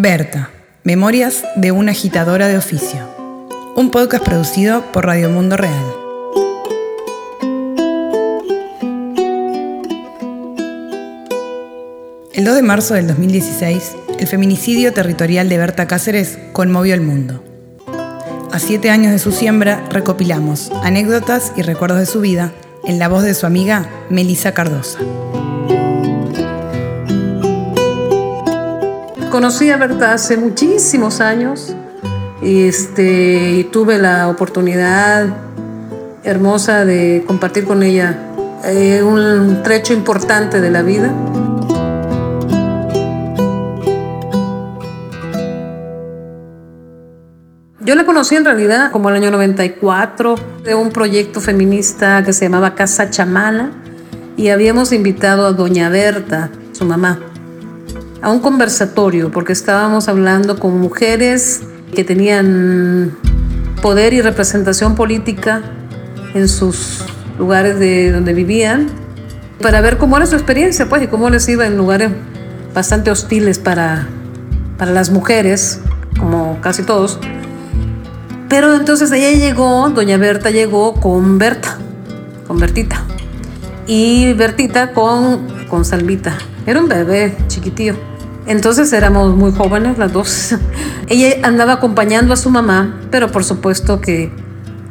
Berta, Memorias de una agitadora de oficio. Un podcast producido por Radio Mundo Real. El 2 de marzo del 2016, el feminicidio territorial de Berta Cáceres conmovió el mundo. A siete años de su siembra, recopilamos anécdotas y recuerdos de su vida en la voz de su amiga Melissa Cardosa. Conocí a Berta hace muchísimos años y este, tuve la oportunidad hermosa de compartir con ella eh, un trecho importante de la vida. Yo la conocí en realidad como el año 94 de un proyecto feminista que se llamaba Casa Chamala y habíamos invitado a Doña Berta, su mamá, a un conversatorio porque estábamos hablando con mujeres que tenían poder y representación política en sus lugares de donde vivían para ver cómo era su experiencia pues y cómo les iba en lugares bastante hostiles para, para las mujeres como casi todos. Pero entonces ella llegó doña Berta llegó con Berta con Bertita. Y Bertita con con Salvita. Era un bebé chiquitío entonces éramos muy jóvenes las dos. Ella andaba acompañando a su mamá, pero por supuesto que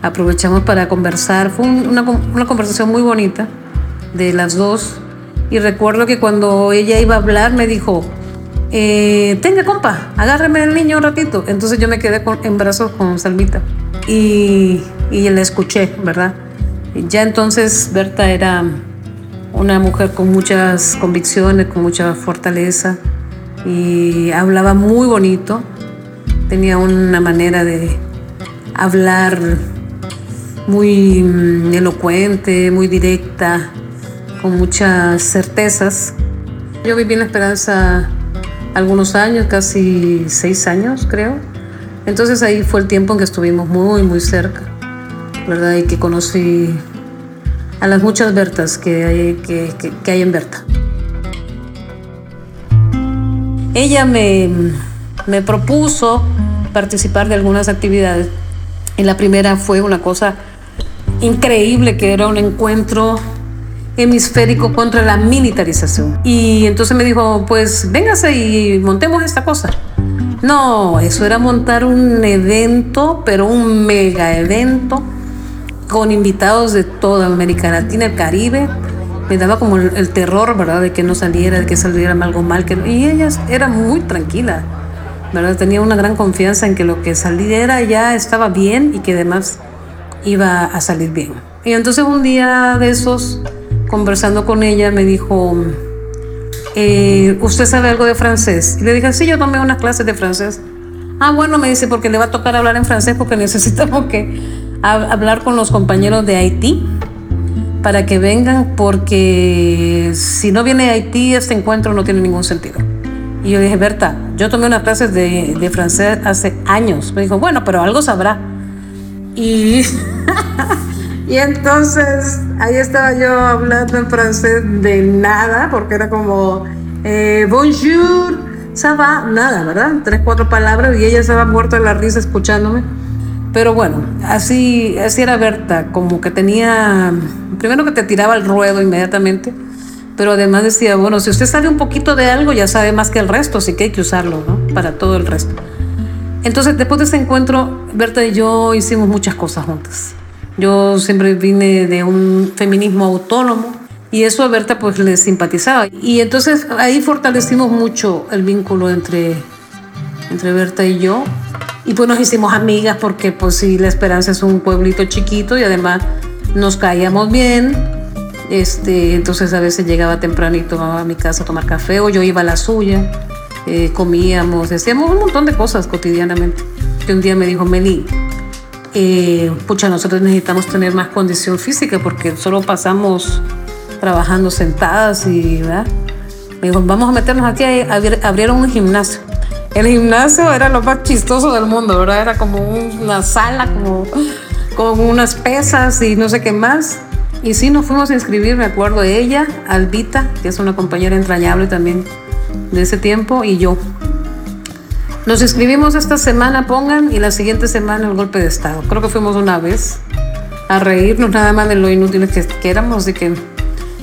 aprovechamos para conversar. Fue una, conversación muy bonita de las dos. Y recuerdo que cuando ella iba a hablar me dijo, eh, tenga compa, agárreme el niño un ratito. Entonces yo me quedé en brazos con Salmita y, y la escuché, ¿verdad? Ya entonces Berta era una mujer con muchas convicciones, con mucha fortaleza y hablaba muy bonito, tenía una manera de hablar muy mm, elocuente, muy directa, con muchas certezas. Yo viví en La Esperanza algunos años, casi seis años creo. Entonces ahí fue el tiempo en que estuvimos muy, muy cerca, ¿verdad? Y que conocí a las muchas Bertas que hay, que, que hay en Berta. Ella me, me propuso participar de algunas actividades. Y la primera fue una cosa increíble que era un encuentro hemisférico contra la militarización. Y entonces me dijo, pues véngase y montemos esta cosa. No, eso era montar un evento, pero un mega evento con invitados de toda América Latina, el Caribe, me daba como el, terror, ¿verdad? De que no saliera, de que saliera algo mal. Que, y ella era muy tranquila, ¿verdad? Tenía una gran confianza en que lo que saliera ya estaba bien y que además iba a salir bien. Y entonces un día de esos, conversando con ella, me dijo, eh, ¿usted sabe algo de francés? Y le dije, sí, yo tomé unas clases de francés. Ah, bueno, me dice, porque le va a tocar hablar en francés porque necesitamos que hablar con los compañeros de Haití para que vengan porque si no viene Haití este encuentro no tiene ningún sentido. Y yo dije, Berta, yo tomé unas clases de, de francés hace años. Me dijo, bueno, pero algo sabrá. Y, y entonces ahí estaba yo hablando en francés de nada, porque era como, eh, bonjour, ça va, nada, ¿verdad? Tres, cuatro palabras y ella estaba muerta de la risa escuchándome. Pero bueno, así, así era Berta, como que tenía, primero que te tiraba el ruedo inmediatamente, pero además decía, bueno, si usted sabe un poquito de algo, ya sabe más que el resto, así que hay que usarlo, ¿no? Para todo el resto. Entonces, después de ese encuentro, Berta y yo hicimos muchas cosas juntas. Yo siempre vine de un feminismo autónomo y eso a Berta pues le simpatizaba. Y entonces ahí fortalecimos mucho el vínculo entre, entre Berta y yo y pues nos hicimos amigas porque pues sí, La Esperanza es un pueblito chiquito y además nos caíamos bien. Este, entonces a veces llegaba tempranito a mi casa a tomar café o yo iba a la suya. Eh, comíamos, hacíamos un montón de cosas cotidianamente. Que un día me dijo, Meli, eh, pucha, nosotros necesitamos tener más condición física porque solo pasamos trabajando sentadas y, ¿verdad? Me dijo, vamos a meternos aquí, abrieron un gimnasio. El gimnasio era lo más chistoso del mundo, ¿verdad? Era como una sala, como con unas pesas y no sé qué más. Y sí, nos fuimos a inscribir, me acuerdo de ella, Albita, que es una compañera entrañable también de ese tiempo, y yo. Nos inscribimos esta semana, pongan, y la siguiente semana el golpe de Estado. Creo que fuimos una vez a reírnos nada más de lo inútiles que, que éramos y que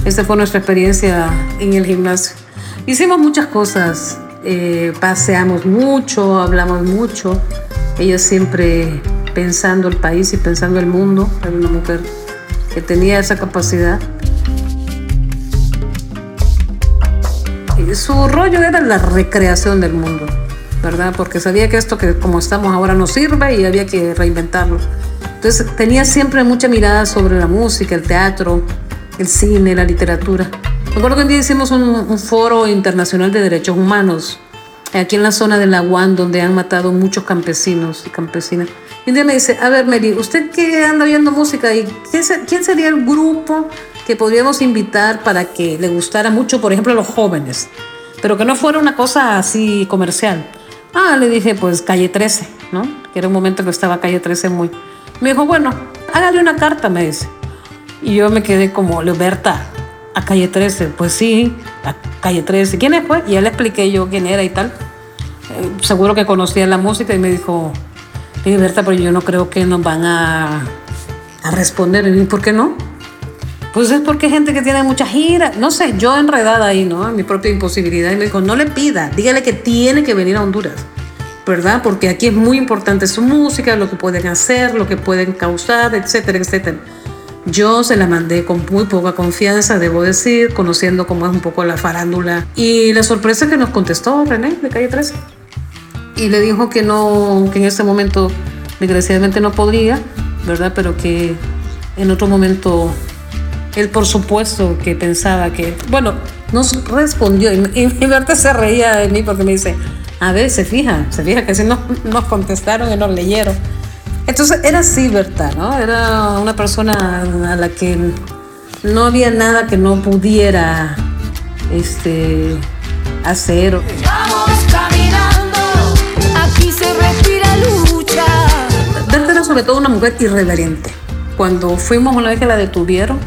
esta fue nuestra experiencia en el gimnasio. Hicimos muchas cosas, eh, paseamos mucho, hablamos mucho. Ella siempre pensando el país y pensando el mundo. Era una mujer que tenía esa capacidad. Y su rollo era la recreación del mundo, ¿verdad? Porque sabía que esto que como estamos ahora no sirve y había que reinventarlo. Entonces tenía siempre mucha mirada sobre la música, el teatro, el cine, la literatura. Me acuerdo que un día hicimos un, foro internacional de derechos humanos aquí en la zona de la donde han matado muchos campesinos y campesinas. Y un día me dice, a ver, Mary, ¿usted qué anda oyendo música? ¿Y quién sería el grupo que podríamos invitar para que le gustara mucho, por ejemplo, a los jóvenes? Pero que no fuera una cosa así comercial. Ah, le dije, pues Calle 13, ¿no? Que era un momento que estaba Calle 13 muy... Me dijo, bueno, hágale una carta, me dice. Y yo me quedé como, Leoberta, a calle 13. Pues sí, a calle 13. ¿Quién es? Pues? Y ya le expliqué yo quién era y tal. Eh, seguro que conocía la música y me dijo, Berta, pero yo no creo que nos van a, a responder. ¿Y por qué no? Pues es porque hay gente que tiene mucha gira. No sé, yo enredada ahí, ¿no? En mi propia imposibilidad. Y me dijo, no le pida, dígale que tiene que venir a Honduras. ¿Verdad? Porque aquí es muy importante su música, lo que pueden hacer, lo que pueden causar, etcétera, etcétera. Yo se la mandé con muy poca confianza, debo decir, conociendo cómo es un poco la farándula. Y la sorpresa que nos contestó René de calle 13. Y le dijo que no, que en ese momento desgraciadamente no podría, ¿verdad? Pero que en otro momento él por supuesto que pensaba que, bueno, nos respondió y, y, y se reía de mí porque me dice, a ver, se fija, se fija que si no nos contestaron y nos leyeron. Entonces era así, Berta, ¿no? Era una persona a la que no había nada que no pudiera este, hacer. Vamos caminando, aquí se respira lucha. Berta era sobre todo una mujer irreverente. Cuando fuimos una vez que la detuvieron,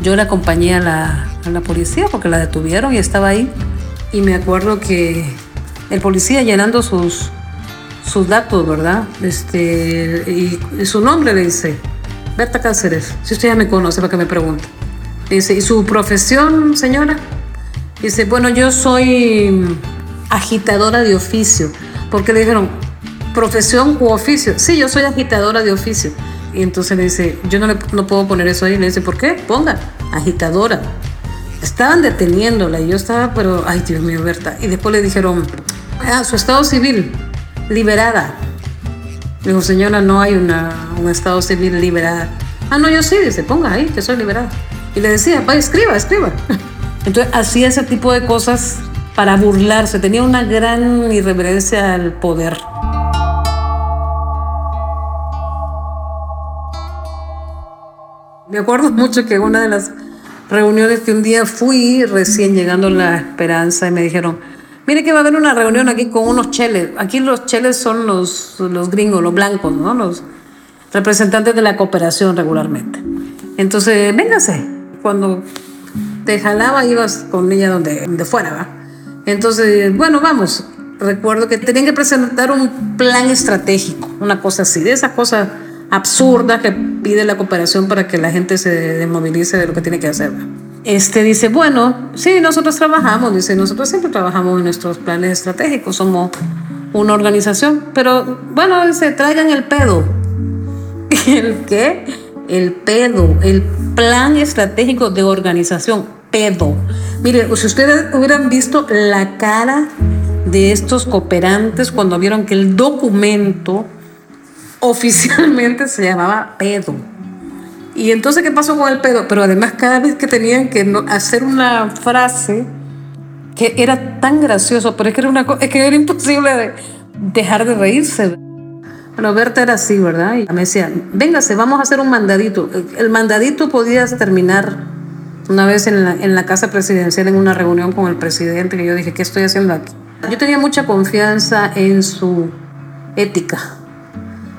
yo la acompañé a la, a la policía porque la detuvieron y estaba ahí. Y me acuerdo que el policía llenando sus, sus datos, ¿verdad? Este, y, su nombre le dice, Berta Cáceres, si usted ya me conoce, para que me pregunte. ¿y su profesión, señora? Dice, bueno, yo soy agitadora de oficio. Porque le dijeron, profesión u oficio. Sí, yo soy agitadora de oficio. Y entonces le dice, yo no, le, no puedo poner eso ahí. Le dice, ¿por qué? Ponga, agitadora. Estaban deteniéndola y yo estaba, pero, ay Dios mío, Berta. Y después le dijeron, ah, su estado civil liberada. Dijo, señora, no hay un estado civil liberada. Ah, no, yo sí, dice, ponga ahí que soy liberada. Y le decía, vaya, escriba, escriba. Entonces hacía ese tipo de cosas para burlarse, tenía una gran irreverencia al poder. Me acuerdo mucho que una de las reuniones que un día fui, recién llegando a La Esperanza, y me dijeron, Mire que va a haber una reunión aquí con unos cheles. Aquí los cheles son los, los gringos, los blancos, ¿no? Los representantes de la cooperación regularmente. Entonces, véngase. Cuando te jalaba, ibas con ella donde, donde fuera, ¿va? Entonces, bueno, vamos. Recuerdo que tenían que presentar un plan estratégico, una cosa así, de esas cosas absurdas que pide la cooperación para que la gente se desmovilice de lo que tiene que hacer. ¿va? Este dice, bueno, sí, nosotros trabajamos, dice, nosotros siempre trabajamos en nuestros planes estratégicos, somos una organización, pero bueno, dice, traigan el pedo. ¿El qué? El pedo, el plan estratégico de organización, pedo. Mire, si ustedes hubieran visto la cara de estos cooperantes cuando vieron que el documento oficialmente se llamaba pedo y entonces, ¿qué pasó con el pedo? Pero además, cada vez que tenían que hacer una frase que era tan gracioso, pero es que era, una, es que era imposible de dejar de reírse. Bueno, Berta era así, ¿verdad? Y me decía, véngase, vamos a hacer un mandadito. El mandadito podía terminar una vez en la, en la casa presidencial, en una reunión con el presidente, que yo dije, ¿qué estoy haciendo aquí? Yo tenía mucha confianza en su ética.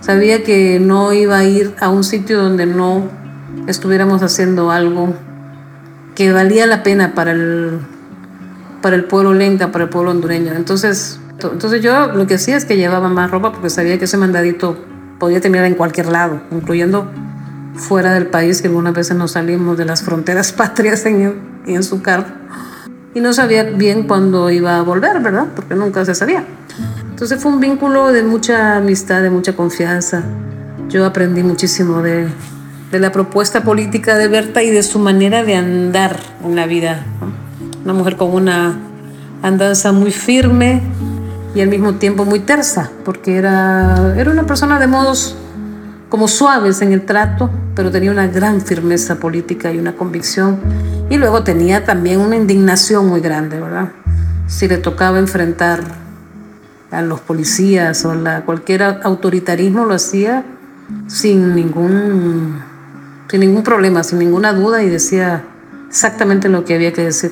Sabía que no iba a ir a un sitio donde no estuviéramos haciendo algo que valía la pena para el, para el pueblo lenca, para el pueblo hondureño. Entonces, Entonces yo lo que hacía es que llevaba más ropa porque sabía que ese mandadito podía terminar en cualquier lado, incluyendo fuera del país, que algunas veces nos salimos de las fronteras patrias en, en su carro. Y no sabía bien cuándo iba a volver, ¿verdad? Porque nunca se sabía. Entonces fue un vínculo de mucha amistad, de mucha confianza. Yo aprendí muchísimo de, de la propuesta política de Berta y de su manera de andar en la vida. Una mujer con una andanza muy firme y al mismo tiempo muy tersa, porque era, era una persona de modos como suaves en el trato, pero tenía una gran firmeza política y una convicción. Y luego tenía también una indignación muy grande, ¿verdad? Si le tocaba enfrentar a los policías o la, cualquier autoritarismo, lo hacía sin ningún, sin ningún problema, sin ninguna duda y decía exactamente lo que había que decir.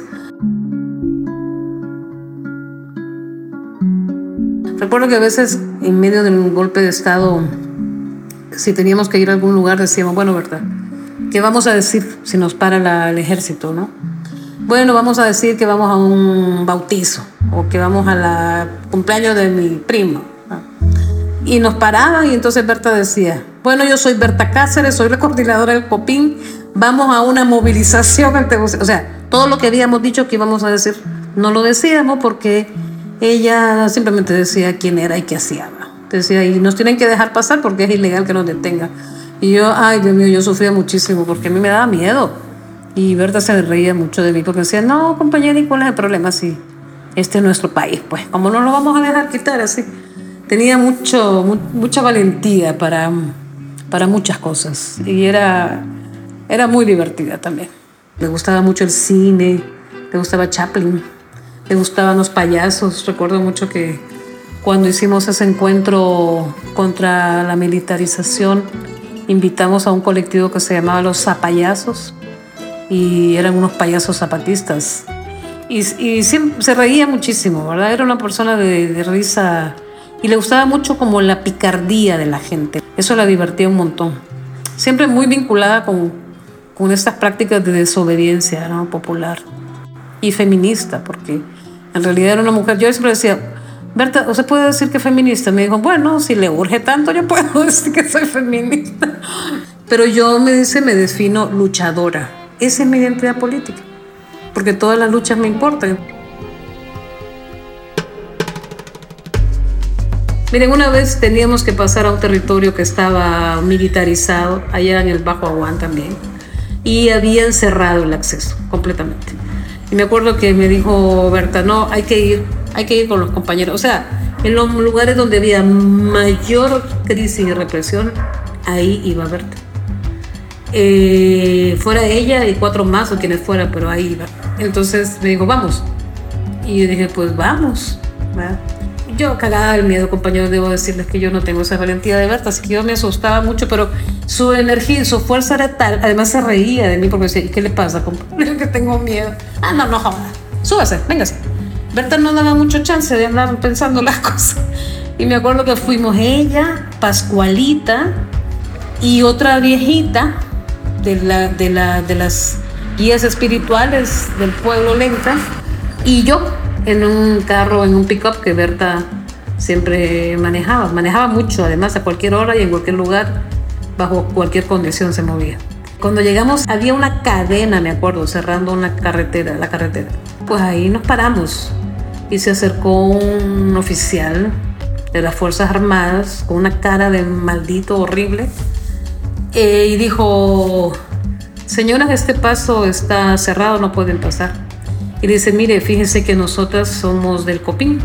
Recuerdo que a veces en medio de un golpe de Estado si teníamos que ir a algún lugar, decíamos, bueno, ¿verdad? ¿Qué vamos a decir si nos para el ejército, no? Bueno, vamos a decir que vamos a un bautizo o que vamos a la cumpleaños de mi primo. Y nos paraban y entonces Berta decía, bueno, yo soy Berta Cáceres, soy la coordinadora del COPIN, vamos a una movilización O sea, todo lo que habíamos dicho que íbamos a decir, no lo decíamos porque ella simplemente decía quién era y qué hacía. Decía, y nos tienen que dejar pasar porque es ilegal que nos detengan. Y yo, ay, Dios mío, yo sufría muchísimo porque a mí me daba miedo. Y Berta se reía mucho de mí porque decía, no, compañera, ¿y cuál es el problema? Sí, este es nuestro país, pues, ¿cómo no lo vamos a dejar quitar así? Tenía mucho, mucha valentía para, para muchas cosas y era, era muy divertida también. Le gustaba mucho el cine, le gustaba Chaplin, le gustaban los payasos. Recuerdo mucho que cuando hicimos ese encuentro contra la militarización, invitamos a un colectivo que se llamaba Los Zapayazos y eran unos payasos zapatistas. Y, se reía muchísimo, ¿verdad? Era una persona de, risa y le gustaba mucho como la picardía de la gente. Eso la divertía un montón. Siempre muy vinculada con, con estas prácticas de desobediencia popular y feminista, porque en realidad era una mujer, yo siempre decía, Berta, ¿usted puede decir que es feminista? Me dijo, bueno, si le urge tanto, yo puedo decir que soy feminista. Pero yo me dice, me defino luchadora. Esa es mi identidad política. Porque todas las luchas me importan. Miren, una vez teníamos que pasar a un territorio que estaba militarizado, allá en el Bajo Aguán también, y habían cerrado el acceso completamente. Y me acuerdo que me dijo Berta, no, hay que ir hay que ir con los compañeros. O sea, en los lugares donde había mayor crisis y represión, ahí iba Berta. Eh, fuera ella y cuatro más o quienes fuera, pero ahí iba. Entonces me dijo, vamos. Y yo dije, pues vamos. Yo cagaba el miedo, compañeros, debo decirles que yo no tengo esa valentía de Berta, así que yo me asustaba mucho, pero su energía y su fuerza era tal. Además se reía de mí porque decía, ¿qué le pasa, compañero? Que tengo miedo. Ah, no, no, joda. Súbase, véngase. Berta no daba mucho chance de andar pensando las cosas. Y me acuerdo que fuimos ella, Pascualita y otra viejita de, la, de, la, de las guías espirituales del pueblo lenta y yo en un carro, en un pickup que Berta siempre manejaba. Manejaba mucho, además, a cualquier hora y en cualquier lugar, bajo cualquier condición se movía. Cuando llegamos había una cadena, me acuerdo, cerrando una carretera, la carretera. Pues ahí nos paramos y se acercó un oficial de las Fuerzas Armadas con una cara de maldito horrible eh, y dijo, señoras, este paso está cerrado, no pueden pasar. Y dice, mire, fíjense que nosotras somos del COPIN,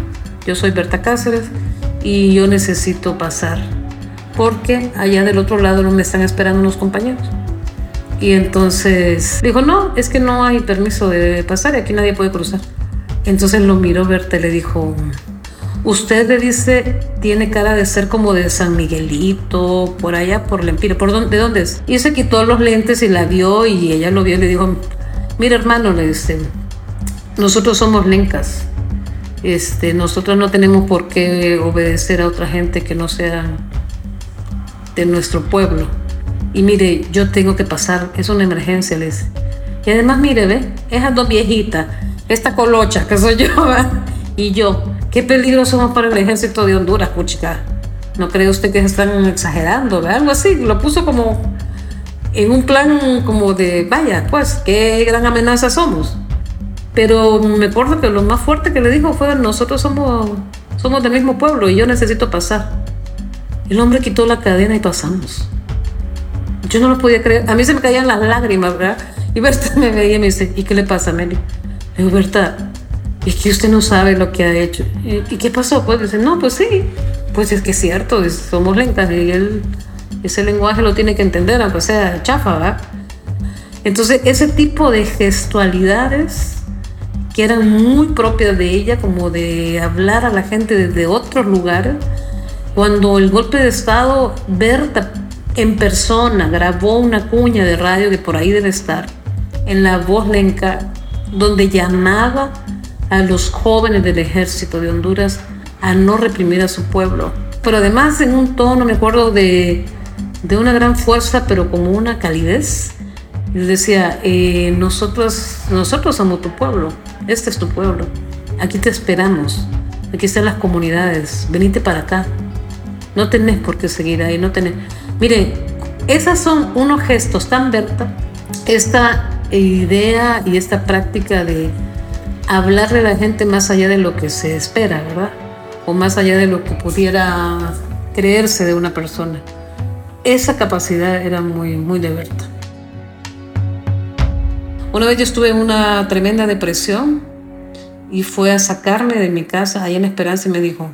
yo soy Berta Cáceres y yo necesito pasar porque allá del otro lado no me están esperando unos compañeros. Y entonces dijo, no, es que no hay permiso de pasar y aquí nadie puede cruzar. Entonces lo miró Berta y le dijo, usted le dice, tiene cara de ser como de San Miguelito, por allá, por la Empire, ¿por dónde, ¿de dónde es? Y se quitó los lentes y la vio y ella lo vio y le dijo, mira hermano, le dice, nosotros somos lencas, este, nosotros no tenemos por qué obedecer a otra gente que no sea de nuestro pueblo. Y mire, yo tengo que pasar, es una emergencia, les. Y además, mire, ve, esas dos viejitas esta colocha que soy yo y yo, qué peligro somos para el ejército de Honduras, puchica. ¿No cree usted que están exagerando? Algo así, lo puso como en un plan como de, vaya, pues, qué gran amenaza somos. Pero me acuerdo que lo más fuerte que le dijo fue, nosotros somos, somos del mismo pueblo y yo necesito pasar. El hombre quitó la cadena y pasamos. Yo no lo podía creer. A mí se me caían las lágrimas, ¿verdad? Y Berta me veía y me dice, ¿y qué le pasa, Meli? Le digo, Berta, es que usted no sabe lo que ha hecho. ¿Y qué pasó? Pues dice, no, pues sí. Pues es que es cierto, somos lentas y él ese lenguaje lo tiene que entender, aunque sea chafa, ¿verdad? Entonces, ese tipo de gestualidades que eran muy propias de ella, como de hablar a la gente desde otros lugares, cuando el golpe de Estado, Berta en persona grabó una cuña de radio que por ahí debe estar, en la voz lenca, donde llamaba a los jóvenes del ejército de Honduras a no reprimir a su pueblo. Pero además en un tono, me acuerdo de, de una gran fuerza, pero como una calidez. Y decía, eh, nosotros, nosotros somos tu pueblo, este es tu pueblo, aquí te esperamos, aquí están las comunidades, venite para acá. No tenés por qué seguir ahí, no tenés... Miren, esas son unos gestos tan Berta, esta idea y esta práctica de hablarle a la gente más allá de lo que se espera, ¿verdad? O más allá de lo que pudiera creerse de una persona. Esa capacidad era muy, muy de Berta. Una vez yo estuve en una tremenda depresión y fue a sacarme de mi casa ahí en Esperanza y me dijo,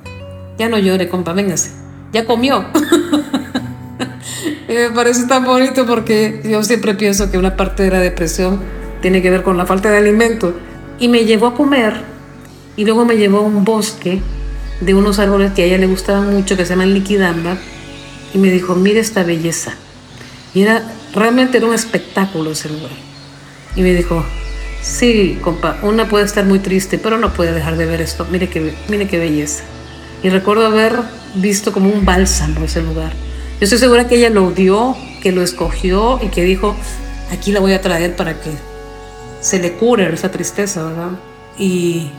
ya no llore, compa, véngase, ya comió. Me parece tan bonito porque yo siempre pienso que una parte de la depresión tiene que ver con la falta de alimento. Y me llevó a comer y luego me llevó a un bosque de unos árboles que a ella le gustaban mucho, que se llaman liquidamba, y me dijo, mire esta belleza. Y era, realmente era un espectáculo ese lugar. Y me dijo, sí, compa, una puede estar muy triste, pero no puede dejar de ver esto. Mire qué, mire qué belleza. Y recuerdo haber visto como un bálsamo ese lugar. Yo estoy segura que ella lo dio, que lo escogió y que dijo, aquí la voy a traer para que se le cure esa tristeza, ¿verdad? Y,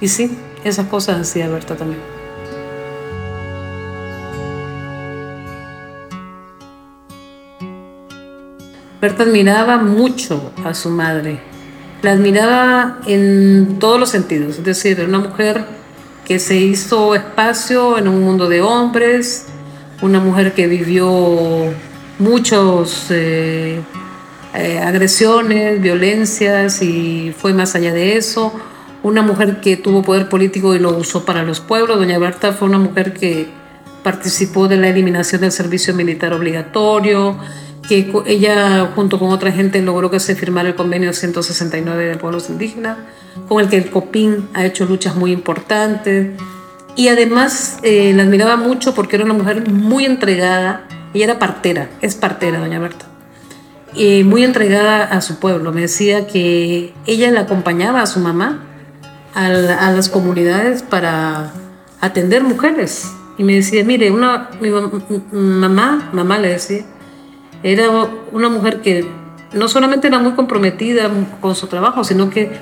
y sí, esas cosas hacía Berta también. Berta admiraba mucho a su madre. La admiraba en todos los sentidos, es decir, una mujer que se hizo espacio en un mundo de hombres, una mujer que vivió muchos eh, eh, agresiones, violencias y fue más allá de eso. Una mujer que tuvo poder político y lo usó para los pueblos. Doña Berta fue una mujer que participó de la eliminación del servicio militar obligatorio, que ella junto con otra gente logró que se firmara el convenio 169 de pueblos indígenas, con el que el COPIN ha hecho luchas muy importantes y además eh, la admiraba mucho porque era una mujer muy entregada. Ella era partera, es partera, doña Berta. Y muy entregada a su pueblo. Me decía que ella le acompañaba a su mamá a, las comunidades para atender mujeres. Y me decía, mire, una, mi mamá, mamá le decía, era una mujer que no solamente era muy comprometida con su trabajo, sino que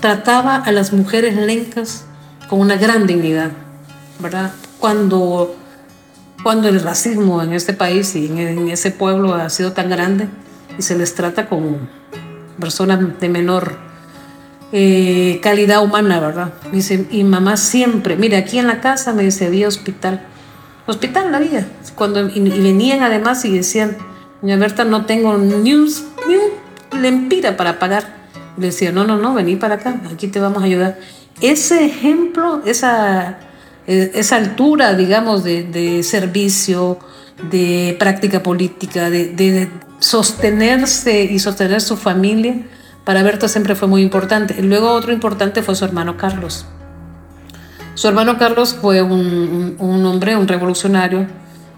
trataba a las mujeres lencas con una gran dignidad. ¿verdad? Cuando, cuando el racismo en este país y en, ese pueblo ha sido tan grande y se les trata como personas de menor eh, calidad humana, ¿verdad? Dice, y mamá siempre, mire, aquí en la casa me dice, había hospital. Hospital la había. Cuando, y, venían además y decían, doña Berta, no tengo ni un, ni lempira para pagar. le decía, no, no, no, vení para acá, aquí te vamos a ayudar. Ese ejemplo, esa eh, esa altura, digamos, de, servicio, de práctica política, de, sostenerse y sostener su familia, para Berta siempre fue muy importante. Luego otro importante fue su hermano Carlos. Su hermano Carlos fue un, hombre, un revolucionario,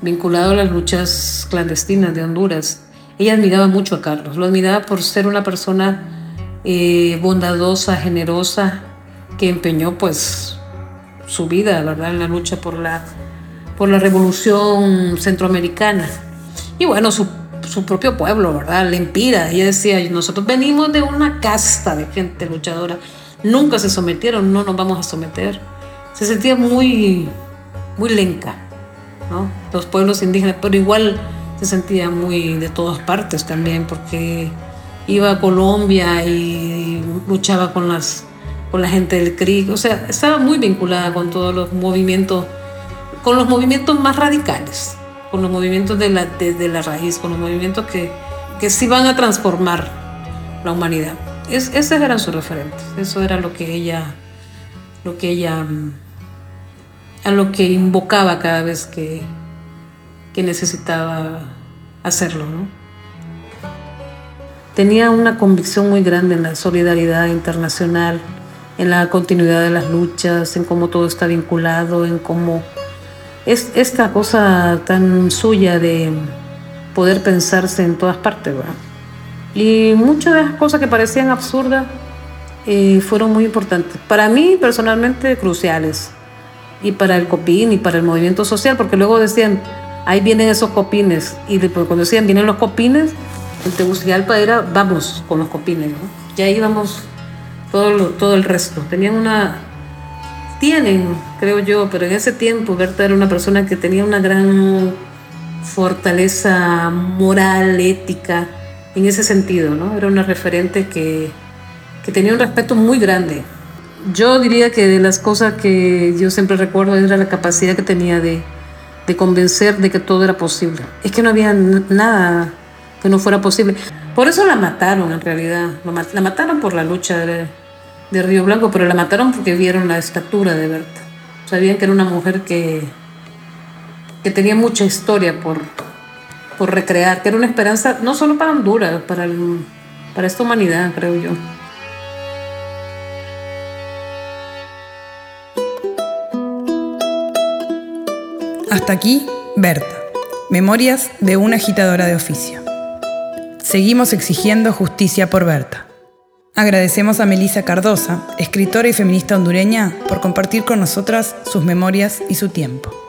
vinculado a las luchas clandestinas de Honduras. Ella admiraba mucho a Carlos, lo admiraba por ser una persona eh, bondadosa, generosa, que empeñó pues su vida, ¿verdad?, en la lucha por la, por la revolución centroamericana. Y bueno, su, su propio pueblo, ¿verdad?, Lempira. Ella decía, nosotros venimos de una casta de gente luchadora. Nunca se sometieron, no nos vamos a someter. se sentía muy, muy lenca, ¿no? Los pueblos indígenas, pero igual se sentía muy de todas partes también, porque iba a Colombia y luchaba con, las, con la gente del CRIC, o sea, estaba muy vinculada con todos los movimientos, con los movimientos más radicales, con los movimientos de la, de, la raíz, con los movimientos que, que sí van a transformar la humanidad. Es, esos eran sus referentes, eso era lo que ella, lo que ella, a lo que invocaba cada vez que, que necesitaba hacerlo, ¿no? tenía una convicción muy grande en la solidaridad internacional, en la continuidad de las luchas, en cómo todo está vinculado, en cómo es esta cosa tan suya de poder pensarse en todas partes. ¿verdad? Y muchas de las cosas que parecían absurdas eh, fueron muy importantes. Para mí, personalmente, cruciales. Y para el COPIN y para el movimiento social, porque luego decían, ahí vienen esos copines. Y después cuando decían, vienen los copines, en Tegucigalpa era vamos con los copines, ¿no? Ya íbamos todo, todo el resto. Tenían una, tienen, creo yo, pero en ese tiempo Berta era una persona que tenía una gran fortaleza moral, ética, en ese sentido, ¿no? Era una referente que, que tenía un respeto muy grande. Yo diría que de las cosas que yo siempre recuerdo era la capacidad que tenía de, de convencer de que todo era posible. Es que no había nada que no fuera posible. Por eso la mataron en realidad. La mataron por la lucha de, Río Blanco, pero la mataron porque vieron la estatura de Berta. Sabían que era una mujer que, que tenía mucha historia por, por recrear, que era una esperanza no solo para Honduras, para, para esta humanidad, creo yo. Hasta aquí, Berta, Memorias de una agitadora de oficio. Seguimos exigiendo justicia por Berta. Agradecemos a Melissa Cardosa, escritora y feminista hondureña, por compartir con nosotras sus memorias y su tiempo.